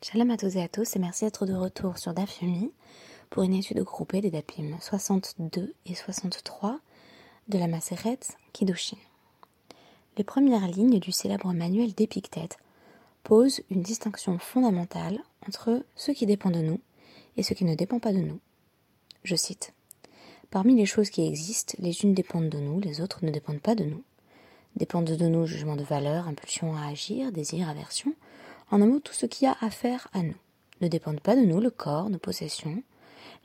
Shalom à tous et à tous et merci d'être de retour sur Dafyomi pour une étude groupée des Dapim 62 et 63 de la Maseret Kiddushin. Les premières lignes du célèbre manuel d'Épictète posent une distinction fondamentale entre ce qui dépend de nous et ce qui ne dépend pas de nous. Je cite Parmi les choses qui existent, les unes dépendent de nous, les autres ne dépendent pas de nous. Dépendent de nous jugement de valeur, impulsion à agir, désir, aversion, en un mot, tout ce qui a affaire à nous. Ne dépendent pas de nous le corps, nos possessions,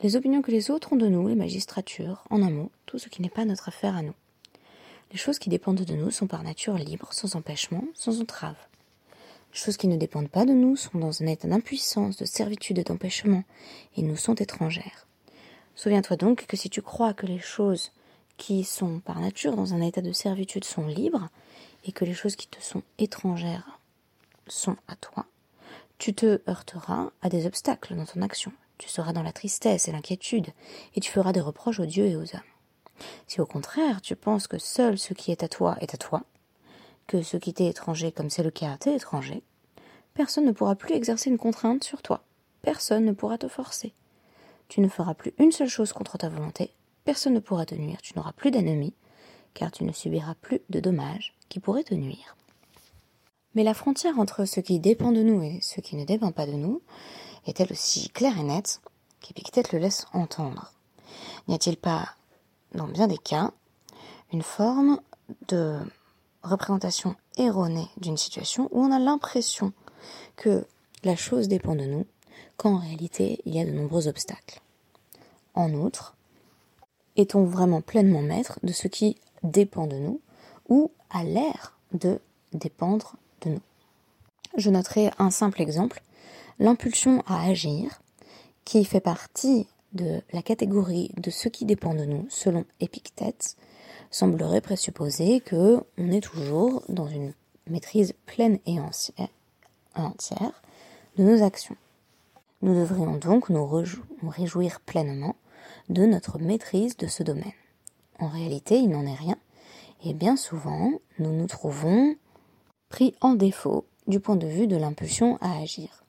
les opinions que les autres ont de nous, les magistratures, en un mot, tout ce qui n'est pas notre affaire à nous. Les choses qui dépendent de nous sont par nature libres, sans empêchement, sans entrave. Les choses qui ne dépendent pas de nous sont dans un état d'impuissance, de servitude et d'empêchement, et nous sont étrangères. Souviens-toi donc que si tu crois que les choses qui sont par nature dans un état de servitude sont libres, et que les choses qui te sont étrangères sont à toi, tu te heurteras à des obstacles dans ton action. Tu seras dans la tristesse et l'inquiétude, et tu feras des reproches aux dieux et aux hommes. Si au contraire tu penses que seul ce qui est à toi est à toi, que ce qui t'est étranger comme c'est le cas t'est étranger, personne ne pourra plus exercer une contrainte sur toi, personne ne pourra te forcer. Tu ne feras plus une seule chose contre ta volonté, personne ne pourra te nuire, tu n'auras plus d'ennemis, car tu ne subiras plus de dommages qui pourraient te nuire. Mais la frontière entre ce qui dépend de nous et ce qui ne dépend pas de nous est-elle aussi claire et nette qu'Épictète le laisse entendre? N'y a-t-il pas, dans bien des cas, une forme de représentation erronée d'une situation où on a l'impression que la chose dépend de nous, quand en réalité il y a de nombreux obstacles? En outre, est-on vraiment pleinement maître de ce qui dépend de nous ou a l'air de dépendre Je noterai un simple exemple, l'impulsion à agir, qui fait partie de la catégorie de ce qui dépend de nous, selon Épictète, semblerait présupposer que on est toujours dans une maîtrise pleine et entière de nos actions. Nous devrions donc nous réjouir pleinement de notre maîtrise de ce domaine. En réalité, il n'en est rien, et bien souvent, nous nous trouvons en défaut du point de vue de l'impulsion à agir.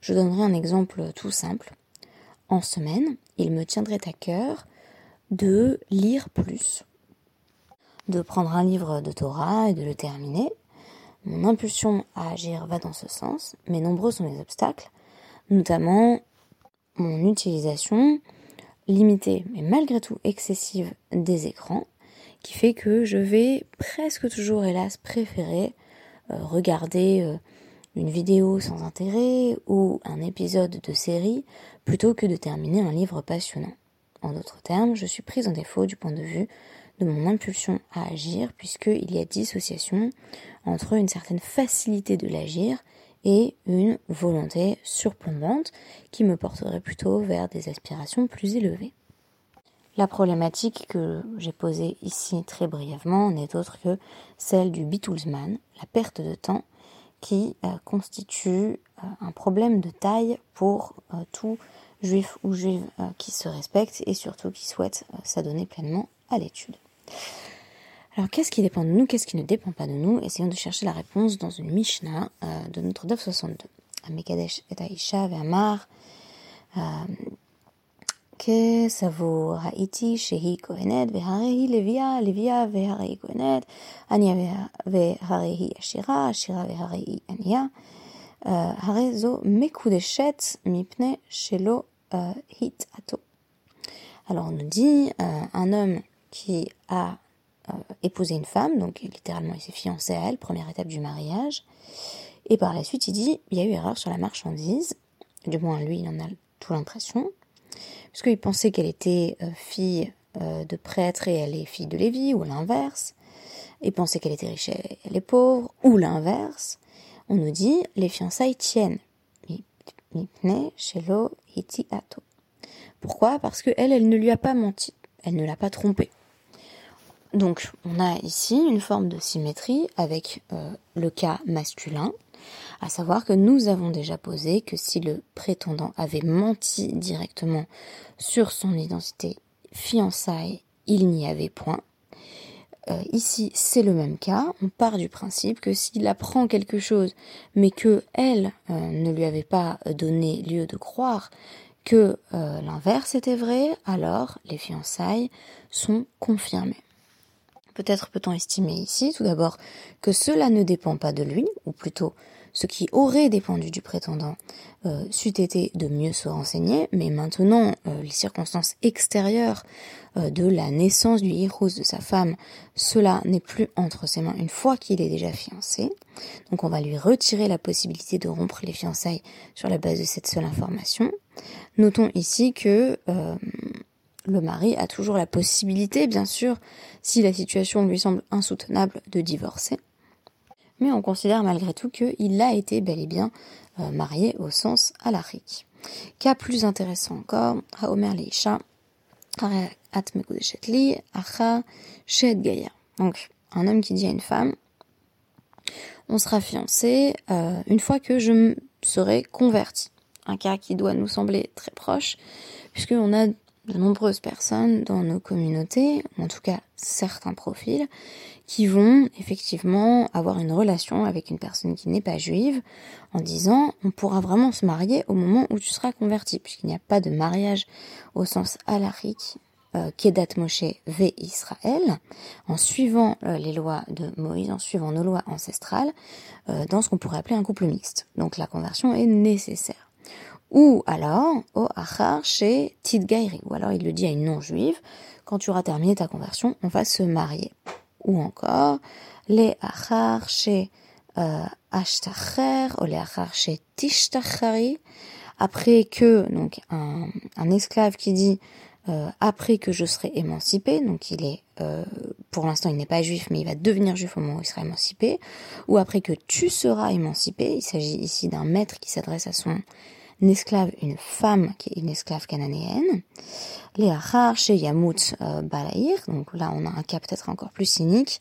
Je donnerai un exemple tout simple. En semaine, il me tiendrait à cœur de lire plus, de prendre un livre de Torah et de le terminer. Mon impulsion à agir va dans ce sens, mais nombreux sont les obstacles, notamment mon utilisation limitée, mais malgré tout excessive des écrans, qui fait que je vais presque toujours, hélas, préférer regarder euh, une vidéo sans intérêt ou un épisode de série plutôt que de terminer un livre passionnant. En d'autres termes, je suis prise en défaut du point de vue de mon impulsion à agir puisqu'il y a dissociation entre une certaine facilité de l'agir et une volonté surplombante qui me porterait plutôt vers des aspirations plus élevées. La problématique que j'ai posée ici très brièvement n'est autre que celle du Beatlesman, la perte de temps, qui euh, constitue euh, un problème de taille pour euh, tout juif ou juive qui se respecte et surtout qui souhaite s'adonner pleinement à l'étude. Alors qu'est-ce qui dépend de nous, qu'est-ce qui ne dépend pas de nous? Essayons de chercher la réponse dans une Mishnah de notre DAF 62. Amekadesh et Ve'amar כסבור ראיתי שהיא כהנת, והרי היא לוויה, לוויה והרי היא כהנת, ענייה והרי היא עשירה, עשירה והרי היא ענייה. הרי זו מקודשת מפני שלא התעתו. Alors on nous dit euh, un homme qui a euh, épousé une femme, donc littéralement il s'est fiancé à elle, première étape du mariage, et par la suite il dit il y a eu erreur sur la marchandise, du moins lui il en a tout l'impression, puisqu'il pensait qu'elle était euh, fille euh, de prêtre et elle est fille de Lévi, ou l'inverse. Il pensait qu'elle était riche et elle est pauvre, ou l'inverse. On nous dit, les fiançailles tiennent. Pourquoi? Parce que elle, ne lui a pas menti. Elle ne l'a pas trompé. Donc, on a ici une forme de symétrie avec euh, le cas masculin à savoir que nous avons déjà posé que si le prétendant avait menti directement sur son identité fiançailles, il n'y avait point. euh, ici, c'est le même cas. On part du principe que s'il apprend quelque chose, mais que elle euh, ne lui avait pas donné lieu de croire que euh, l'inverse était vrai, alors les fiançailles sont confirmées. Peut-être peut-on estimer ici, tout d'abord, que cela ne dépend pas de lui, ou plutôt ce qui aurait dépendu du prétendant euh, c'eût été de mieux se renseigner, mais maintenant euh, les circonstances extérieures euh, de la naissance du Hirous de sa femme, cela n'est plus entre ses mains une fois qu'il est déjà fiancé. Donc on va lui retirer la possibilité de rompre les fiançailles sur la base de cette seule information. Notons ici que le mari a toujours la possibilité, bien sûr, si la situation lui semble insoutenable, de divorcer mais on considère malgré tout qu'il a été bel et bien euh, marié au sens alarique. Cas plus intéressant encore, Haomer Leisha, Acha, Shed Gaïa. Donc, un homme qui dit à une femme, on sera fiancé euh, une fois que je serai converti. Un cas qui doit nous sembler très proche, puisqu'on a de nombreuses personnes dans nos communautés, en tout cas certains profils, qui vont effectivement avoir une relation avec une personne qui n'est pas juive en disant on pourra vraiment se marier au moment où tu seras converti, puisqu'il n'y a pas de mariage au sens alarique euh, Kedat Moshe v Israël, en suivant euh, les lois de Moïse, en suivant nos lois ancestrales, euh, dans ce qu'on pourrait appeler un couple mixte. Donc la conversion est nécessaire. Ou alors, au achar chez Tidgairi. Ou alors il le dit à une non-juive, quand tu auras terminé ta conversion, on va se marier. Ou encore, les achar chez euh, ashtacher, ou les achar chez tishtachari. Après que, donc, un, un esclave qui dit, euh, après que je serai émancipé, donc il est, euh, pour l'instant il n'est pas juif, mais il va devenir juif au moment où il sera émancipé, ou après que tu seras émancipé, il s'agit ici d'un maître qui s'adresse à son esclave, une femme qui est une esclave cananéenne. Les Achar chez Yamut euh, Balaïr, donc là on a un cas peut-être encore plus cynique,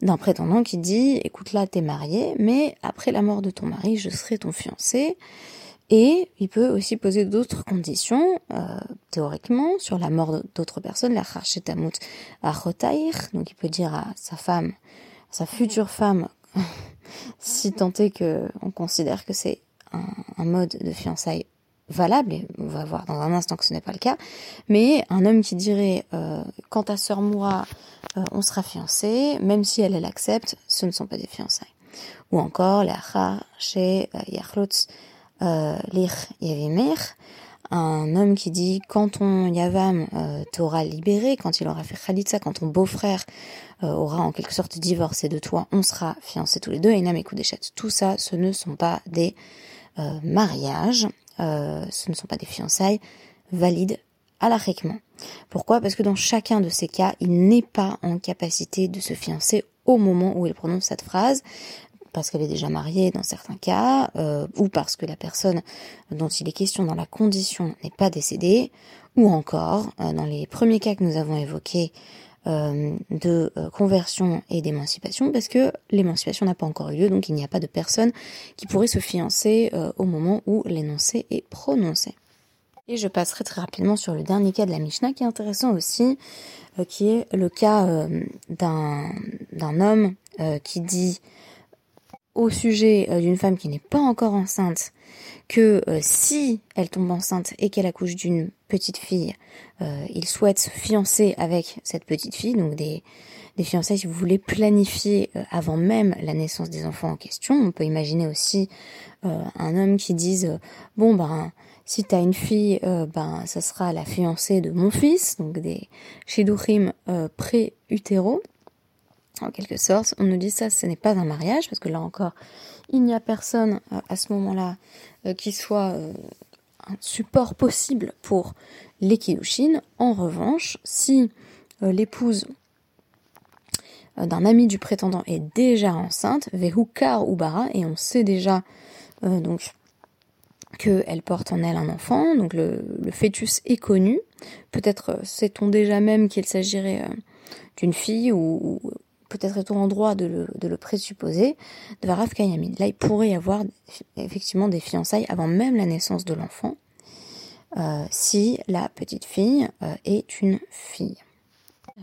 d'un prétendant qui dit, écoute là t'es marié, mais après la mort de ton mari, je serai ton fiancé. Et il peut aussi poser d'autres conditions, euh, théoriquement, sur la mort d'autres personnes, la Tamut Achotaïr, donc il peut dire à sa femme, sa future femme, si tant est que on considère que c'est un, mode de fiançailles valable, et on va voir dans un instant que ce n'est pas le cas, mais un homme qui dirait euh, quand ta sœur mourra, euh, on sera fiancé, même si elle, elle accepte, ce ne sont pas des fiançailles. Ou encore, chez euh, Yavimir, un homme qui dit quand ton Yavam t'aura libéré, quand il aura fait Khalitsa, quand ton beau-frère aura en quelque sorte divorcé de toi, on sera fiancés tous les deux, et Inam et Tout ça, ce ne sont pas des euh, mariage, euh, ce ne sont pas des fiançailles valides à l'arrêtement. Pourquoi? Parce que dans chacun de ces cas, il n'est pas en capacité de se fiancer au moment où il prononce cette phrase, parce qu'elle est déjà mariée dans certains cas, euh, ou parce que la personne dont il est question dans la condition n'est pas décédée, ou encore, dans les premiers cas que nous avons évoqués, euh, de euh, conversion et d'émancipation parce que l'émancipation n'a pas encore eu lieu, donc il n'y a pas de personne qui pourrait se fiancer euh, au moment où l'énoncé est prononcé. Et je passerai très rapidement sur le dernier cas de la Mishnah qui est intéressant aussi, qui est le cas d'un homme qui dit au sujet d'une femme qui n'est pas encore enceinte que si elle tombe enceinte et qu'elle accouche d'une petite fille, euh, il souhaite se fiancer avec cette petite fille, donc des, des fiançailles si vous voulez planifier euh, avant même la naissance des enfants en question. On peut imaginer aussi euh, un homme qui dise bon ben si t'as une fille, ben ça sera la fiancée de mon fils, donc des shidouchim pré-utéro. En quelque sorte, on nous dit ça, ce n'est pas un mariage, parce que là encore, il n'y a personne à ce moment-là qui soit un support possible pour les En revanche, si euh, l'épouse euh, d'un ami du prétendant est déjà enceinte, vehukar ou bara, et on sait déjà euh, donc qu'elle porte en elle un enfant, donc le, fœtus est connu. Peut-être sait-on déjà même qu'il s'agirait d'une fille ou, peut-être est-on en droit de le, présupposer, de Varav Kayamin. Là, il pourrait y avoir effectivement des fiançailles avant même la naissance de l'enfant. Euh, si la petite fille euh, est une fille.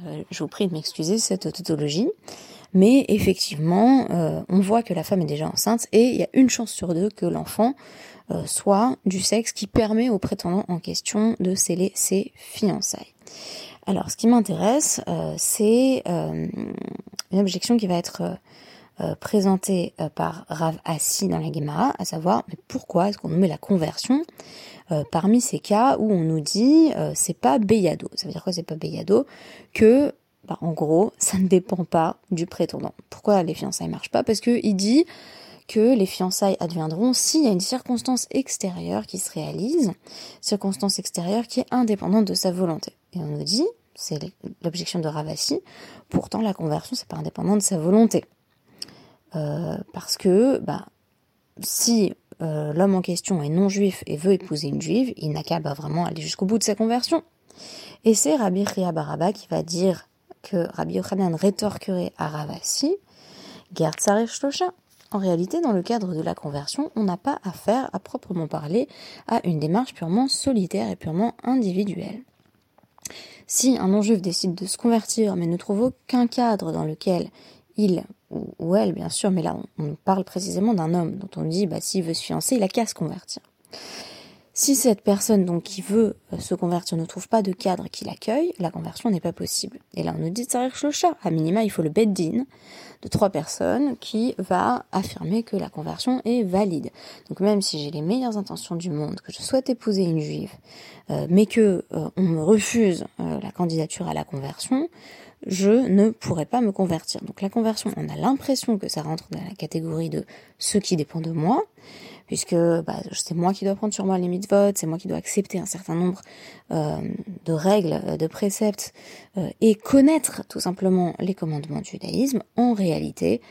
Euh, je vous prie de m'excuser cette tautologie, mais effectivement, on voit que la femme est déjà enceinte et il y a une chance sur deux que l'enfant soit du sexe qui permet au prétendant en question de sceller ses fiançailles. Alors, ce qui m'intéresse, c'est une objection qui va être présentée par Rav Assi dans la Gemara, à savoir mais pourquoi est-ce qu'on nous met la conversion euh, parmi ces cas où on nous dit euh, c'est pas Beyado. Ça veut dire quoi c'est pas Beyado? Que bah, en gros, ça ne dépend pas du prétendant. Pourquoi les fiançailles marchent pas? Parce que il dit que les fiançailles adviendront s'il y a une circonstance extérieure qui se réalise, circonstance extérieure qui est indépendante de sa volonté. Et on nous dit, c'est l'objection de Ravasi, pourtant la conversion c'est pas indépendant de sa volonté. Euh, parce que bah, si euh, l'homme en question est non juif et veut épouser une juive, il n'a qu'à bah, vraiment aller jusqu'au bout de sa conversion. Et c'est Rabbi Ria Baraba qui va dire que Rabbi Yochanan rétorquerait à Ravasi, Gerd Shlosha. En réalité, dans le cadre de la conversion, on n'a pas affaire, à proprement parler, à une démarche purement solitaire et purement individuelle. Si un non-juif décide de se convertir mais ne trouve aucun cadre dans lequel il ou, elle, bien sûr, mais là, on, parle précisément d'un homme dont on dit, bah, s'il veut se fiancer, il a qu'à se convertir. Si cette personne donc qui veut euh, se convertir ne trouve pas de cadre qui l'accueille, la conversion n'est pas possible. Et là on nous dit Tsarir Shlosha, à minima il faut le beddin de trois personnes qui va affirmer que la conversion est valide. Donc même si j'ai les meilleures intentions du monde, que je souhaite épouser une juive, euh, mais que euh, on me refuse la candidature à la conversion, je ne pourrais pas me convertir. Donc la conversion, on a l'impression que ça rentre dans la catégorie de ce qui dépend de moi, puisque bah, c'est moi qui dois prendre sur moi les mitzvot, c'est moi qui dois accepter un certain nombre euh, de règles, euh, de préceptes, euh, et connaître tout simplement les commandements du judaïsme. En réalité,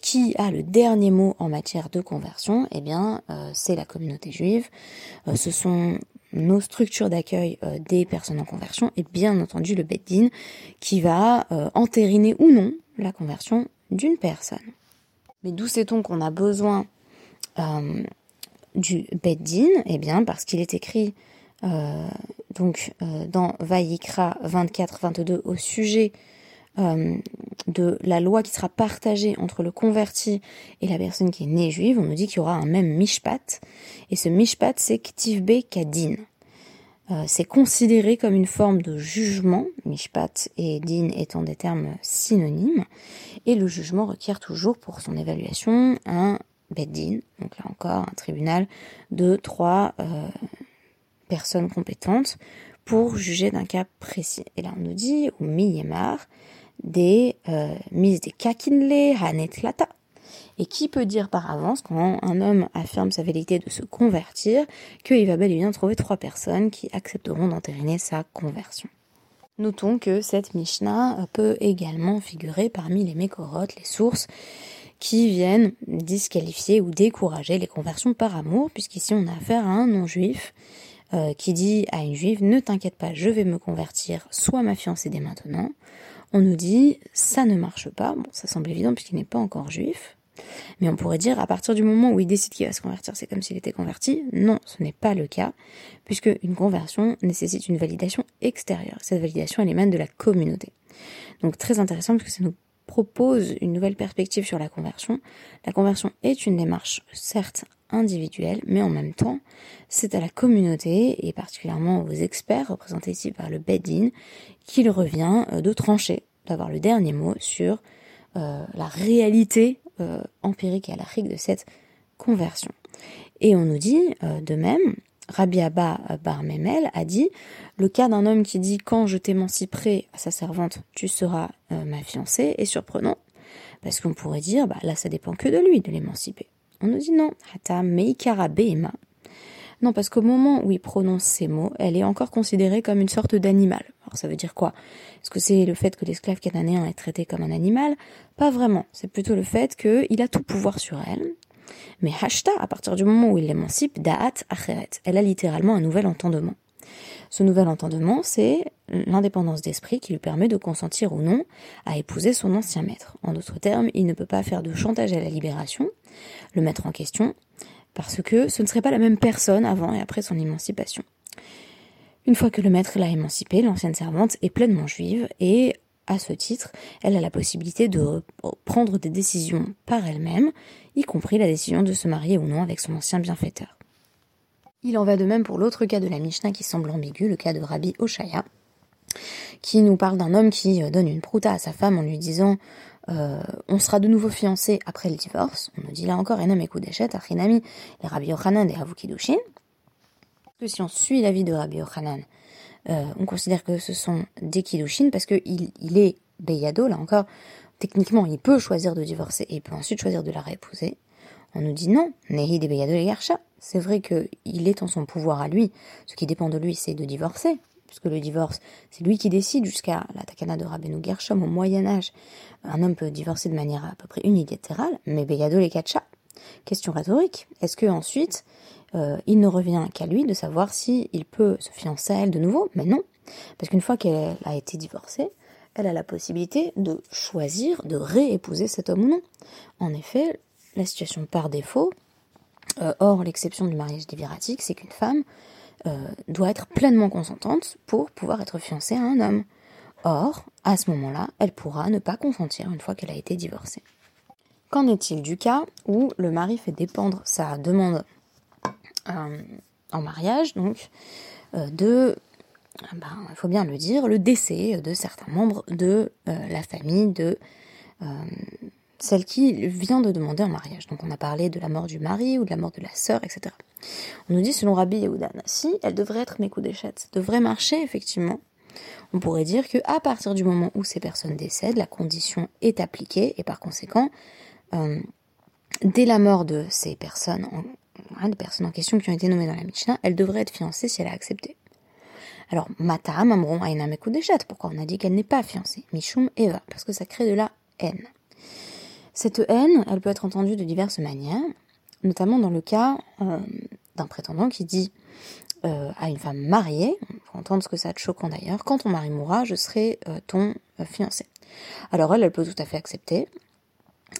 qui a le dernier mot en matière de conversion? Eh bien, c'est la communauté juive. ce sont nos structures d'accueil euh, des personnes en conversion et bien entendu le Beddin qui va euh, entériner ou non la conversion d'une personne. Mais d'où sait-on qu'on a besoin euh, du Beddin Eh bien parce qu'il est écrit donc dans Vaïkra 24-22 au sujet euh, de la loi qui sera partagée entre le converti et la personne qui est née juive, on nous dit qu'il y aura un même mishpat. Et ce mishpat, c'est ktivbe kadin. Euh, c'est considéré comme une forme de jugement, mishpat et din étant des termes synonymes, et le jugement requiert toujours pour son évaluation un beddin, donc là encore un tribunal de trois euh, personnes compétentes pour juger d'un cas précis. Et là on nous dit, au miyemar, des euh, mises des kakinle hanetlata. Et qui peut dire par avance, quand un homme affirme sa vérité de se convertir, qu'il va bel et bien trouver trois personnes qui accepteront d'entériner sa conversion Notons que cette Mishnah peut également figurer parmi les mécorotes, les sources qui viennent disqualifier ou décourager les conversions par amour, puisqu'ici on a affaire à un non-juif euh, qui dit à une juive ne t'inquiète pas, je vais me convertir, sois ma fiancée dès maintenant, on nous dit ça ne marche pas. Bon, ça semble évident puisqu'il n'est pas encore juif. Mais on pourrait dire à partir du moment où il décide qu'il va se convertir, c'est comme s'il était converti. Non, ce n'est pas le cas, puisque une conversion nécessite une validation extérieure. Cette validation, elle émane de la communauté. Donc très intéressant parce que ça nous propose une nouvelle perspective sur la conversion. La conversion est une démarche certes individuelle, mais en même temps, c'est à la communauté et particulièrement aux experts représentés ici par le Bedin qu'il revient euh, de trancher, d'avoir le dernier mot sur euh, la réalité euh, empirique et alarique de cette conversion. Et on nous dit de même, Rabbi Abba Bar Memel a dit le cas d'un homme qui dit quand je t'émanciperai à sa servante, tu seras ma fiancée est surprenant parce qu'on pourrait dire bah là ça dépend que de lui de l'émanciper. On nous dit non. Non, parce qu'au moment où il prononce ces mots, elle est encore considérée comme une sorte d'animal. Alors ça veut dire quoi? Est-ce que c'est le fait que l'esclave cananéen est traité comme un animal? Pas vraiment. C'est plutôt le fait qu'il a tout pouvoir sur elle. Mais Hashta, à partir du moment où il l'émancipe, Da'at Acheret. Elle a littéralement un nouvel entendement. Ce nouvel entendement, c'est l'indépendance d'esprit qui lui permet de consentir ou non à épouser son ancien maître. En d'autres termes, il ne peut pas faire de chantage à la libération, le mettre en question, parce que ce ne serait pas la même personne avant et après son émancipation. Une fois que le maître l'a émancipée, l'ancienne servante est pleinement juive et à ce titre, elle a la possibilité de prendre des décisions par elle-même, y compris la décision de se marier ou non avec son ancien bienfaiteur. Il en va de même pour l'autre cas de la Mishnah qui semble ambigu, le cas de Rabbi Oshaya, qui nous parle d'un homme qui euh, donne une prouta à sa femme en lui disant euh, on sera de nouveau fiancé après le divorce. On nous dit là encore Enam Ekudeshet, Achinami, les Rabbi Yochanan et Avukidushin. Que si on suit l'avis de Rabbi Yochanan, euh, on considère que ce sont des Kiddushin parce qu'il il est Beyado, là encore, techniquement, il peut choisir de divorcer et il peut ensuite choisir de la réépouser. On nous dit non, Nehi de Beyado et C'est vrai qu'il est en son pouvoir à lui. Ce qui dépend de lui, c'est de divorcer, puisque le divorce, c'est lui qui décide jusqu'à la takana de Rabbeinu Gershom au Moyen-Âge. Un homme peut divorcer de manière à peu près unilatérale, mais Beyado les Question rhétorique. Est-ce que ensuite, euh, il ne revient qu'à lui de savoir s'il il peut se fiancer à elle de nouveau. Mais non, parce qu'une fois qu'elle a été divorcée, elle a la possibilité de choisir de réépouser cet homme ou non. En effet, la situation par défaut, euh, hors l'exception du mariage diviratique, c'est qu'une femme euh, doit être pleinement consentante pour pouvoir être fiancée à un homme. Or, à ce moment-là, elle pourra ne pas consentir une fois qu'elle a été divorcée. Qu'en est-il du cas où le mari fait dépendre sa demande en mariage, donc, euh, de, ben, il faut bien le dire, le décès de certains membres de euh, la famille de celle qui vient de demander en mariage. Donc on a parlé de la mort du mari ou de la mort de la sœur, etc. On nous dit, selon Rabbi Yehuda si elle devrait être Mekoudéchet, devrait marcher effectivement. On pourrait dire que à partir du moment où ces personnes décèdent, la condition est appliquée et par conséquent, dès la mort de ces personnes des personnes en question qui ont été nommées dans la Mishnah, elle devrait être fiancée si elle a accepté. Alors, Mata, Mamron, Aina pourquoi on a dit qu'elle n'est pas fiancée? Mishum, Eva, parce que ça crée de la haine. Cette haine, elle peut être entendue de diverses manières, notamment dans le cas euh, d'un prétendant qui dit euh, à une femme mariée, on peut entendre ce que ça a de choquant d'ailleurs, quand ton mari mourra, je serai euh, ton fiancé. Alors elle, elle peut tout à fait accepter,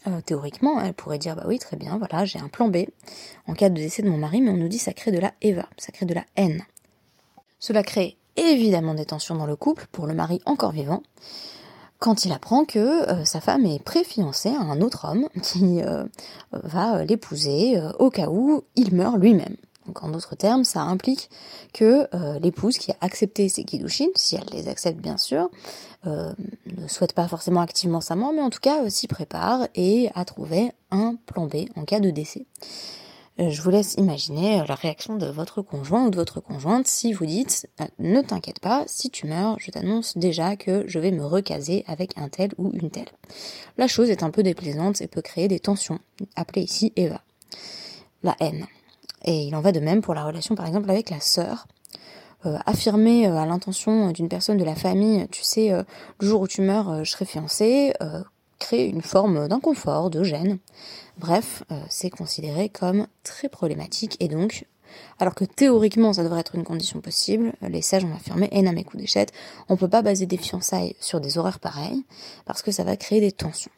euh, théoriquement, elle pourrait dire bah oui, très bien, voilà, j'ai un plan B en cas de décès de mon mari, mais on nous dit ça crée de la Eva, ça crée de la haine. Cela crée évidemment des tensions dans le couple pour le mari encore vivant quand il apprend que euh, sa femme est préfiancée à un autre homme qui euh, va l'épouser au cas où il meurt lui-même. Donc en d'autres termes, ça implique que l'épouse qui a accepté ses kiddushin, si elle les accepte bien sûr, euh, ne souhaite pas forcément activement sa mort, mais en tout cas euh, s'y prépare et a trouvé un plan B en cas de décès. Euh, je vous laisse imaginer la réaction de votre conjoint ou de votre conjointe si vous dites ne t'inquiète pas, si tu meurs, je t'annonce déjà que je vais me recaser avec un tel ou une telle. La chose est un peu déplaisante et peut créer des tensions, appelées ici Eva. La haine. Et il en va de même pour la relation par exemple avec la sœur euh, affirmer euh, à l'intention d'une personne de la famille, tu sais, euh, le jour où tu meurs, je serai fiancée, crée une forme d'inconfort, de gêne. Bref, c'est considéré comme très problématique et donc alors que théoriquement ça devrait être une condition possible, les sages ont affirmé, et mes coups d'échette, on peut pas baser des fiançailles sur des horaires pareils, parce que ça va créer des tensions.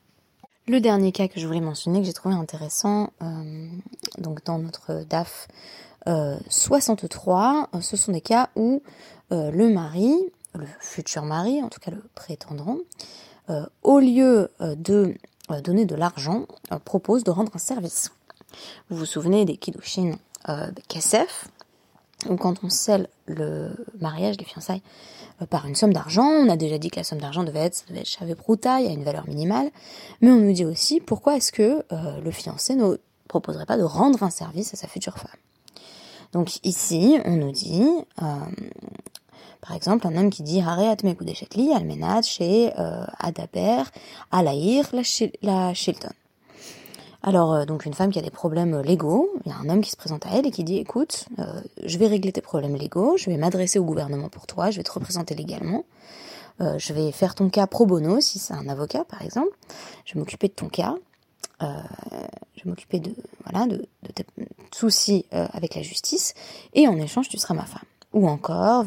Le dernier cas que je voulais mentionner, que j'ai trouvé intéressant, donc dans notre DAF 63, euh, ce sont des cas où euh, le mari, le futur mari, en tout cas le prétendant, euh, au lieu de donner de l'argent, propose de rendre un service. Vous vous souvenez des Kiddushin Kesef, quand on scelle le mariage, les fiançailles, par une somme d'argent, on a déjà dit que la somme d'argent devait être, devait être Prouta, il y a une valeur minimale, mais on nous dit aussi pourquoi est-ce que le fiancé ne proposerait pas de rendre un service à sa future femme? Donc ici, on nous dit, euh, par exemple, un homme qui dit Hareat Mekudeshetli, Almenad, chez euh, Adaber, Alaïr, la Shilton. Alors, euh, donc une femme qui a des problèmes légaux, il y a un homme qui se présente à elle et qui dit écoute, euh, je vais régler tes problèmes légaux, je vais m'adresser au gouvernement pour toi, je vais te représenter légalement, euh, je vais faire ton cas pro bono si c'est un avocat par exemple, je vais m'occuper de ton cas, euh, je vais m'occuper de voilà de, tes soucis euh, avec la justice. Et en échange tu seras ma femme. Ou encore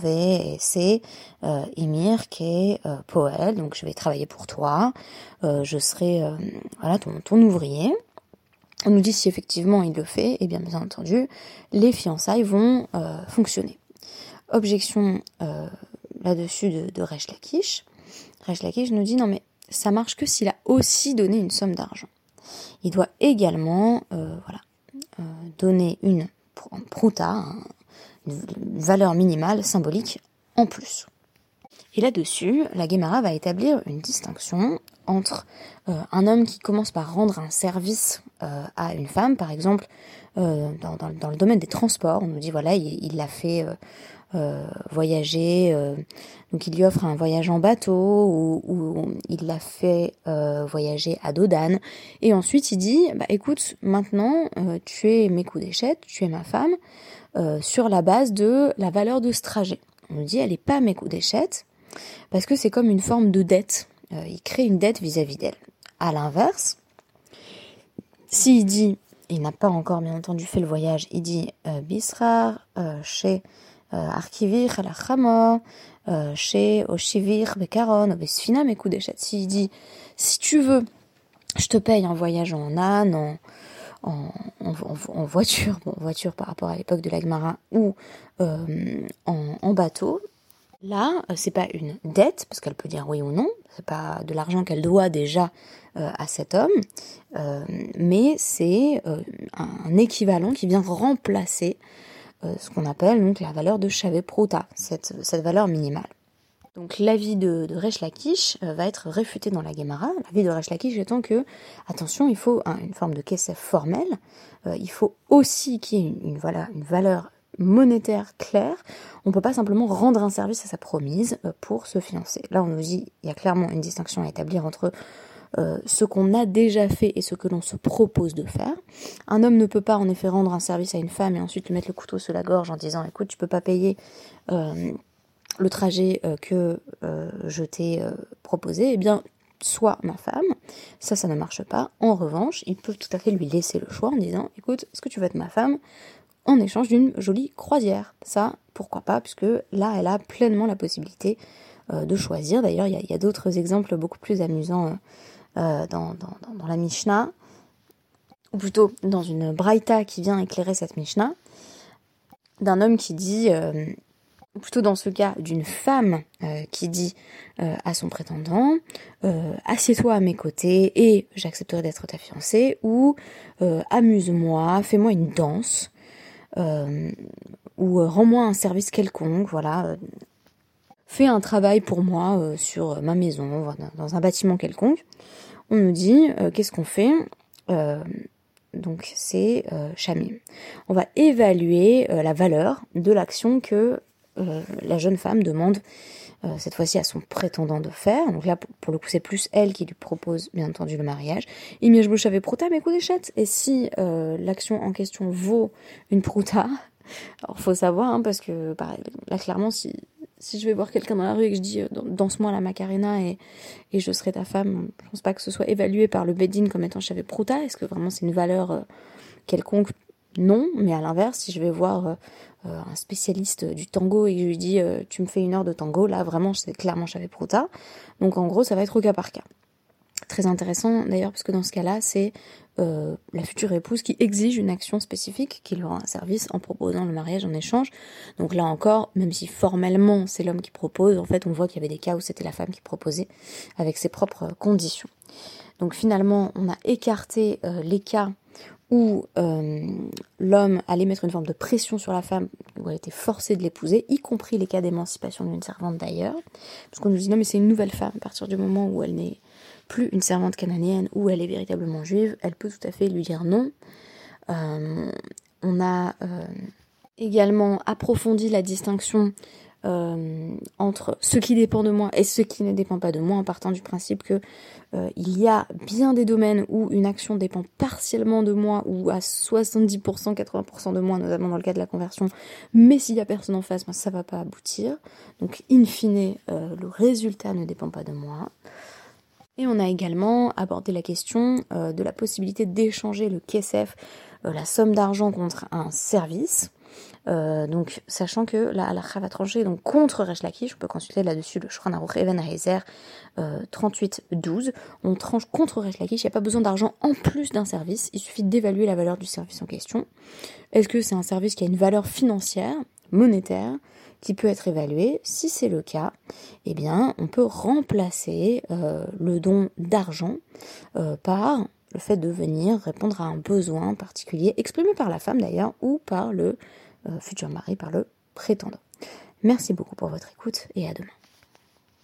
c'est euh, Emir qui euh, Poël, donc je vais travailler pour toi, euh, je serai voilà ton ouvrier. On nous dit si effectivement il le fait, et bien bien entendu les fiançailles vont fonctionner. Objection là-dessus de, de Lakish. Resh Lakish nous dit non mais ça marche que s'il a aussi donné une somme d'argent. Il doit également voilà, donner une prouta, une valeur minimale symbolique en plus. Et là-dessus, la Guémara va établir une distinction entre euh, un homme qui commence par rendre un service euh, à une femme, par exemple, euh, dans, le domaine des transports, on nous dit voilà, il l'a fait voyager, donc il lui offre un voyage en bateau ou, il l'a fait voyager à dos d'âne, et ensuite il dit bah écoute, maintenant tu es mes coups d'échette, tu es ma femme, sur la base de la valeur de ce trajet. On nous dit elle n'est pas mes coups d'échette, parce que c'est comme une forme de dette. Euh, il crée une dette vis-à-vis d'elle. À l'inverse, s'il dit, il n'a pas encore bien entendu fait le voyage, il dit euh, Bisrar euh, chez Arkivir la chez Oshivir Bekaron, Besfina S'il dit, si tu veux, je te paye un voyage en âne, en, en, voiture, bon, voiture par rapport à l'époque de l'Agmara, ou en, en, bateau, Là, euh, c'est pas une dette, parce qu'elle peut dire oui ou non, c'est pas de l'argent qu'elle doit déjà euh, à cet homme, euh, mais c'est un équivalent qui vient remplacer ce qu'on appelle donc la valeur de Chavé Prota, cette, cette valeur minimale. Donc l'avis de, de va être réfuté dans la Gemara. L'avis de Resh Lakish étant que, attention, il faut une forme de kesef formelle, il faut aussi qu'il y ait une, voilà, une valeur monétaire clair, on ne peut pas simplement rendre un service à sa promise euh, pour se fiancer. Là, on nous dit, il y a clairement une distinction à établir entre euh, ce qu'on a déjà fait et ce que l'on se propose de faire. Un homme ne peut pas en effet rendre un service à une femme et ensuite lui mettre le couteau sous la gorge en disant écoute, tu peux pas payer euh, le trajet que je t'ai proposé. Eh bien, soit ma femme, ça, ça ne marche pas. En revanche, il peut tout à fait lui laisser le choix en disant écoute, est-ce que tu veux être ma femme? En échange d'une jolie croisière. Ça, pourquoi pas, puisque là, elle a pleinement la possibilité euh, de choisir. D'ailleurs, il y a, d'autres exemples beaucoup plus amusants euh, euh, dans, la Mishnah, ou plutôt dans une Braïta qui vient éclairer cette Mishnah, d'un homme qui dit, plutôt dans ce cas d'une femme qui dit à son prétendant, assieds-toi à mes côtés et j'accepterai d'être ta fiancée, ou amuse-moi, fais-moi une danse. Euh, ou euh, rends-moi un service quelconque, voilà, euh, fais un travail pour moi sur ma maison, dans un bâtiment quelconque. On nous dit qu'est-ce qu'on fait? Donc c'est euh, On va évaluer la valeur de l'action que la jeune femme demande euh, cette fois-ci à son prétendant de faire. Donc là, pour, le coup, c'est plus elle qui lui propose, bien entendu, le mariage. Imiège bouche avait prouta, mais coup d'échette. Et si euh, l'action en question vaut une prouta, alors faut savoir, hein, parce que pareil, là, clairement, si, je vais voir quelqu'un dans la rue et que je dis euh, danse-moi la macarena et, je serai ta femme, je pense pas que ce soit évalué par le Bedin comme étant chave prouta. Est-ce que vraiment c'est une valeur quelconque Non, mais à l'inverse, si je vais voir euh, un spécialiste du tango et je lui dis euh, tu me fais une heure de tango, là vraiment c'est clairement Chavé Prouta. Donc en gros ça va être au cas par cas. Très intéressant d'ailleurs parce que dans ce cas-là c'est euh, la future épouse qui exige une action spécifique qui lui rend un service en proposant le mariage en échange. Donc là encore, même si formellement c'est l'homme qui propose, en fait on voit qu'il y avait des cas où c'était la femme qui proposait avec ses propres conditions. Donc finalement on a écarté les cas où euh, l'homme allait mettre une forme de pression sur la femme, où elle était forcée de l'épouser, y compris les cas d'émancipation d'une servante d'ailleurs, parce qu'on nous dit non mais c'est une nouvelle femme, à partir du moment où elle n'est plus une servante cananéenne, où elle est véritablement juive, elle peut tout à fait lui dire non. Euh, on a euh, également approfondi la distinction euh, entre ce qui dépend de moi et ce qui ne dépend pas de moi, en partant du principe que euh, il y a bien des domaines où une action dépend partiellement de moi ou à 70%, 80% de moi, notamment dans le cas de la conversion, mais s'il y a personne en face, ben, ça va pas aboutir. Donc, in fine, euh, le résultat ne dépend pas de moi. Et on a également abordé la question de la possibilité d'échanger le KSF, la somme d'argent contre un service. Euh, donc, sachant que la halakha va trancher donc, contre Rechlaki, je peux consulter là-dessus le Shouchan Aruch Even Ahezer euh, On tranche contre Rechlaki, il n'y a pas besoin d'argent en plus d'un service, il suffit d'évaluer la valeur du service en question. Est-ce que c'est un service qui a une valeur financière, monétaire, qui peut être évalué? Si c'est le cas, eh bien, on peut remplacer euh, le don d'argent par le fait de venir répondre à un besoin particulier exprimé par la femme d'ailleurs ou par le euh, futur mari par le prétendant. Merci beaucoup pour votre écoute et à demain.